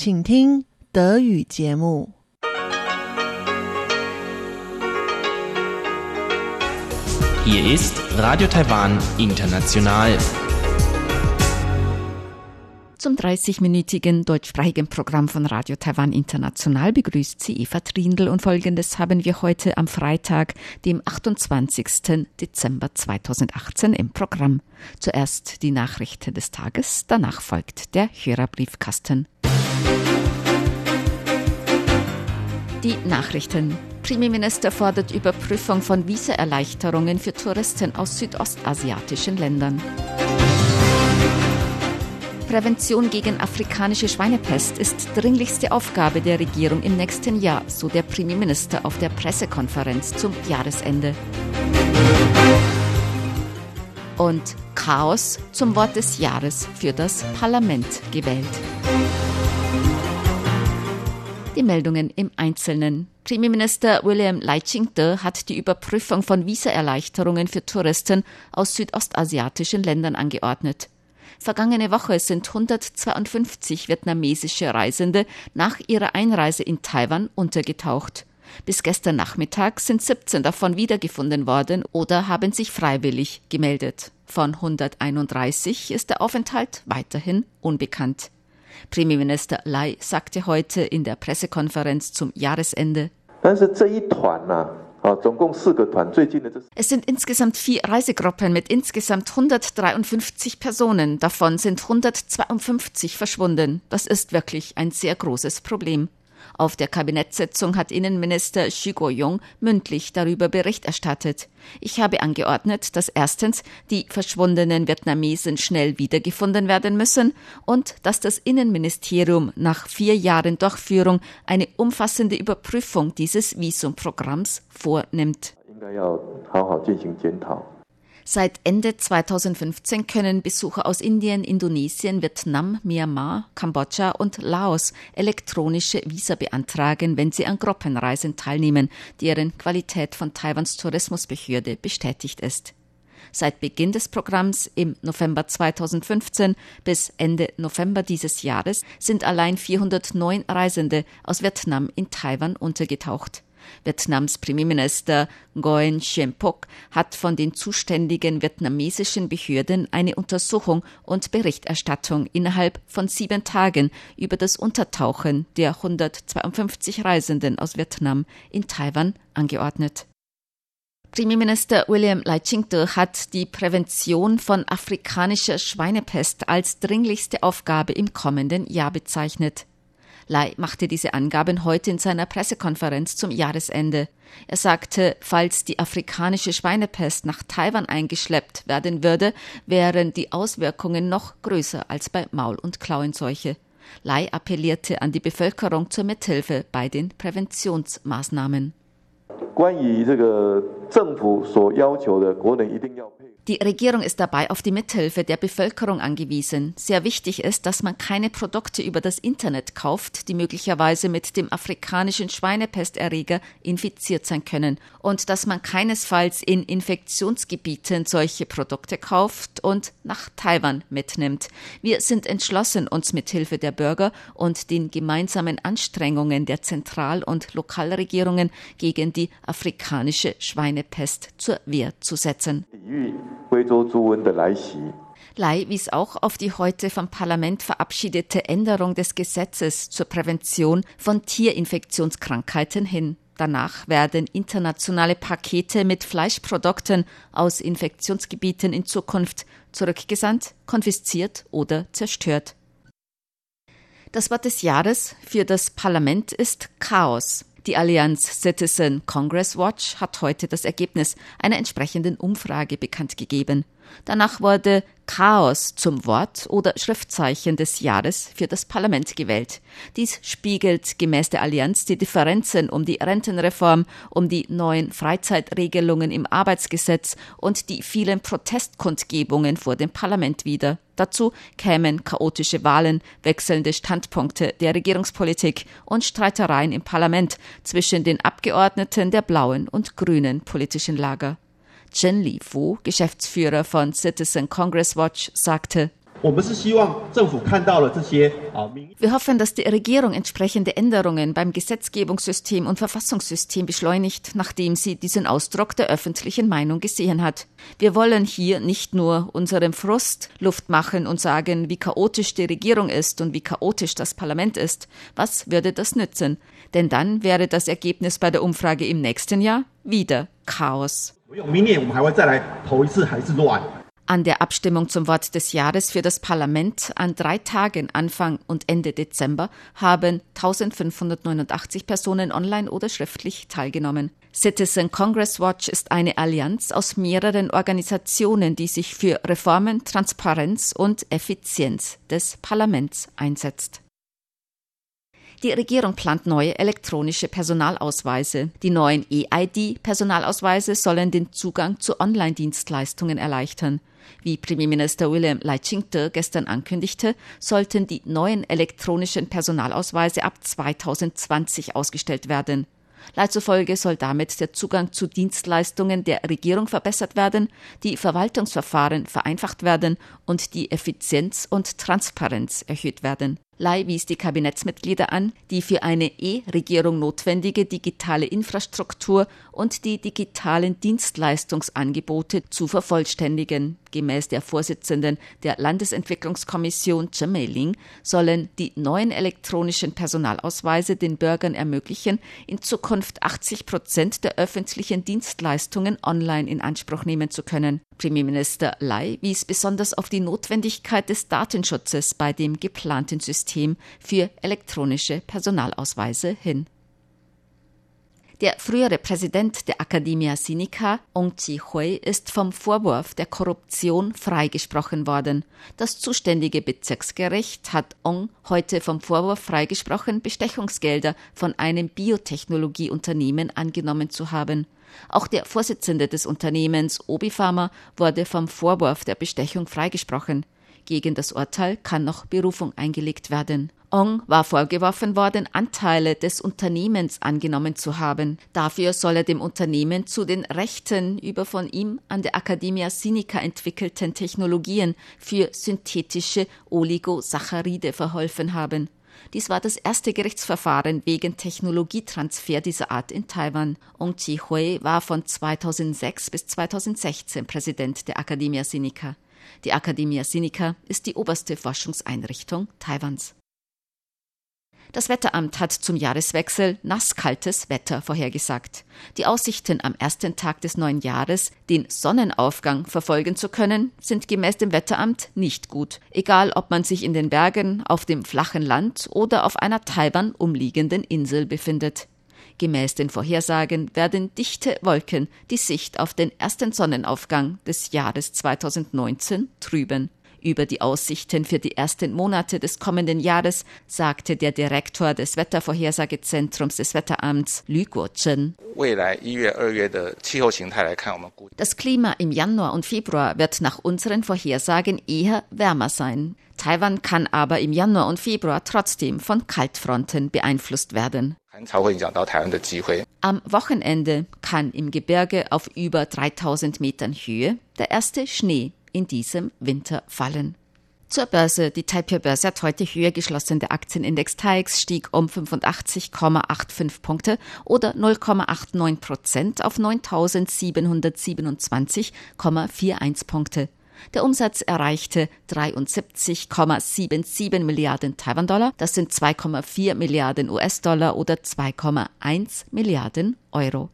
请听德语节目。Hier ist Radio Taiwan International. Zum 30-minütigen deutschsprachigen Programm von Radio Taiwan International begrüßt sie Eva Trindl und folgendes haben wir heute am Freitag, dem 28. Dezember 2018 im Programm. Zuerst die Nachrichten des Tages, danach folgt der Hörerbriefkasten. Die Nachrichten. Premierminister fordert Überprüfung von Visaerleichterungen für Touristen aus südostasiatischen Ländern. Prävention gegen afrikanische Schweinepest ist dringlichste Aufgabe der Regierung im nächsten Jahr, so der Premierminister auf der Pressekonferenz zum Jahresende. Und Chaos zum Wort des Jahres für das Parlament gewählt. Die Meldungen im Einzelnen. Premierminister William Lai Ching-te hat die Überprüfung von Visaerleichterungen für Touristen aus südostasiatischen Ländern angeordnet. Vergangene Woche sind 152 vietnamesische Reisende nach ihrer Einreise in Taiwan untergetaucht. Bis gestern Nachmittag sind 17 davon wiedergefunden worden oder haben sich freiwillig gemeldet. Von 131 ist der Aufenthalt weiterhin unbekannt. Premierminister Lai sagte heute in der Pressekonferenz zum Jahresende, es sind insgesamt vier Reisegruppen mit insgesamt 153 Personen. Davon sind 152 verschwunden. Das ist wirklich ein sehr großes Problem. Auf der Kabinettssitzung hat Innenminister Xu Guoyong mündlich darüber Bericht erstattet. Ich habe angeordnet, dass erstens die verschwundenen Vietnamesen schnell wiedergefunden werden müssen und dass das Innenministerium nach vier Jahren Durchführung eine umfassende Überprüfung dieses Visumprogramms vornimmt. Seit Ende 2015 können Besucher aus Indien, Indonesien, Vietnam, Myanmar, Kambodscha und Laos elektronische Visa beantragen, wenn sie an Gruppenreisen teilnehmen, deren Qualität von Taiwans Tourismusbehörde bestätigt ist. Seit Beginn des Programms im November 2015 bis Ende November dieses Jahres sind allein 409 Reisende aus Vietnam in Taiwan untergetaucht. Vietnams Premierminister Nguyen Xuyen Phuc hat von den zuständigen vietnamesischen Behörden eine Untersuchung und Berichterstattung innerhalb von sieben Tagen über das Untertauchen der 152 Reisenden aus Vietnam in Taiwan angeordnet. Premierminister William Lai Ching-te hat die Prävention von afrikanischer Schweinepest als dringlichste Aufgabe im kommenden Jahr bezeichnet. Lai machte diese Angaben heute in seiner Pressekonferenz zum Jahresende. Er sagte, falls die afrikanische Schweinepest nach Taiwan eingeschleppt werden würde, wären die Auswirkungen noch größer als bei Maul- und Klauenseuche. Lai appellierte an die Bevölkerung zur Mithilfe bei den Präventionsmaßnahmen. Die Regierung ist dabei auf die Mithilfe der Bevölkerung angewiesen. Sehr wichtig ist, dass man keine Produkte über das Internet kauft, die möglicherweise mit dem afrikanischen Schweinepesterreger infiziert sein können und dass man keinesfalls in Infektionsgebieten solche Produkte kauft und nach Taiwan mitnimmt. Wir sind entschlossen, uns mithilfe der Bürger und den gemeinsamen Anstrengungen der Zentral- und Lokalregierungen gegen die afrikanische Schweinepest zur Wehr zu setzen. Hm. Lei wies auch auf die heute vom Parlament verabschiedete Änderung des Gesetzes zur Prävention von Tierinfektionskrankheiten hin. Danach werden internationale Pakete mit Fleischprodukten aus Infektionsgebieten in Zukunft zurückgesandt, konfisziert oder zerstört. Das Wort des Jahres für das Parlament ist Chaos. Die Allianz Citizen Congress Watch hat heute das Ergebnis einer entsprechenden Umfrage bekannt gegeben. Danach wurde Chaos zum Wort oder Schriftzeichen des Jahres für das Parlament gewählt. Dies spiegelt gemäß der Allianz die Differenzen um die Rentenreform, um die neuen Freizeitregelungen im Arbeitsgesetz und die vielen Protestkundgebungen vor dem Parlament wider. Dazu kämen chaotische Wahlen, wechselnde Standpunkte der Regierungspolitik und Streitereien im Parlament zwischen den Abgeordneten der blauen und grünen politischen Lager. Chen Li Fu, Geschäftsführer von Citizen Congress Watch, sagte, Wir hoffen, dass die Regierung entsprechende Änderungen beim Gesetzgebungssystem und Verfassungssystem beschleunigt, nachdem sie diesen Ausdruck der öffentlichen Meinung gesehen hat. Wir wollen hier nicht nur unserem Frust Luft machen und sagen, wie chaotisch die Regierung ist und wie chaotisch das Parlament ist. Was würde das nützen? Denn dann wäre das Ergebnis bei der Umfrage im nächsten Jahr wieder Chaos. An der Abstimmung zum Wort des Jahres für das Parlament an drei Tagen Anfang und Ende Dezember haben 1589 Personen online oder schriftlich teilgenommen. Citizen Congress Watch ist eine Allianz aus mehreren Organisationen, die sich für Reformen, Transparenz und Effizienz des Parlaments einsetzt. Die Regierung plant neue elektronische Personalausweise. Die neuen EID-Personalausweise sollen den Zugang zu Online-Dienstleistungen erleichtern. Wie Premierminister William Lai Ching-te gestern ankündigte, sollten die neuen elektronischen Personalausweise ab 2020 ausgestellt werden. Lai zufolge soll damit der Zugang zu Dienstleistungen der Regierung verbessert werden, die Verwaltungsverfahren vereinfacht werden und die Effizienz und Transparenz erhöht werden. Lai wies die Kabinettsmitglieder an, die für eine E-Regierung notwendige digitale Infrastruktur und die digitalen Dienstleistungsangebote zu vervollständigen. Gemäß der Vorsitzenden der Landesentwicklungskommission Chemeling sollen die neuen elektronischen Personalausweise den Bürgern ermöglichen, in Zukunft 80 Prozent der öffentlichen Dienstleistungen online in Anspruch nehmen zu können. Premierminister Lai wies besonders auf die Notwendigkeit des Datenschutzes bei dem geplanten System für elektronische Personalausweise hin. Der frühere Präsident der Academia Sinica, Ong Chi-hui, ist vom Vorwurf der Korruption freigesprochen worden. Das zuständige Bezirksgericht hat Ong heute vom Vorwurf freigesprochen, Bestechungsgelder von einem Biotechnologieunternehmen angenommen zu haben. Auch der Vorsitzende des Unternehmens Obi-Pharma wurde vom Vorwurf der Bestechung freigesprochen. Gegen das Urteil kann noch Berufung eingelegt werden. Ong war vorgeworfen worden, Anteile des Unternehmens angenommen zu haben. Dafür soll er dem Unternehmen zu den Rechten über von ihm an der Academia Sinica entwickelten Technologien für synthetische Oligosaccharide verholfen haben. Dies war das erste Gerichtsverfahren wegen Technologietransfer dieser Art in Taiwan. Ong Chi-hui war von 2006 bis 2016 Präsident der Academia Sinica. Die Academia Sinica ist die oberste Forschungseinrichtung Taiwans. Das Wetteramt hat zum Jahreswechsel nasskaltes Wetter vorhergesagt. Die Aussichten am ersten Tag des neuen Jahres, den Sonnenaufgang verfolgen zu können, sind gemäß dem Wetteramt nicht gut, egal ob man sich in den Bergen, auf dem flachen Land oder auf einer Taiwan umliegenden Insel befindet. Gemäß den Vorhersagen werden dichte Wolken die Sicht auf den ersten Sonnenaufgang des Jahres 2019 trüben. Über die Aussichten für die ersten Monate des kommenden Jahres sagte der Direktor des Wettervorhersagezentrums des Wetteramts Lü Guozhen. Das Klima im Januar und Februar wird nach unseren Vorhersagen eher wärmer sein. Taiwan kann aber im Januar und Februar trotzdem von Kaltfronten beeinflusst werden. Am Wochenende kann im Gebirge auf über 3000 Metern Höhe der erste Schnee in diesem Winter fallen. Zur Börse. Die Taipei-Börse hat heute höher geschlossen. Der Aktienindex TAIX stieg um 85,85 Punkte oder 0,89 Prozent auf 9.727,41 Punkte. Der Umsatz erreichte 73,77 Milliarden Taiwan-Dollar. Das sind 2,4 Milliarden US-Dollar oder 2,1 Milliarden Euro.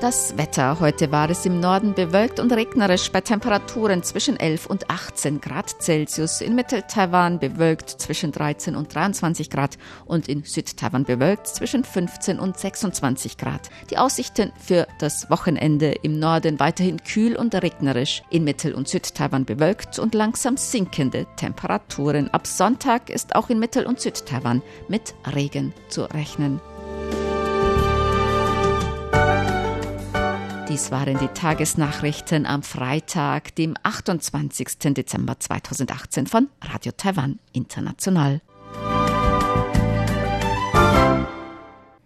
Das Wetter. Heute war es im Norden bewölkt und regnerisch bei Temperaturen zwischen 11 und 18 Grad Celsius. In Mittel-Taiwan bewölkt zwischen 13 und 23 Grad und in Süd-Taiwan bewölkt zwischen 15 und 26 Grad. Die Aussichten für das Wochenende im Norden weiterhin kühl und regnerisch. In Mittel- und Süd-Taiwan bewölkt und langsam sinkende Temperaturen. Ab Sonntag ist auch in Mittel- und Süd-Taiwan mit Regen zu rechnen. Dies waren die Tagesnachrichten am Freitag, dem 28. Dezember 2018 von Radio Taiwan International.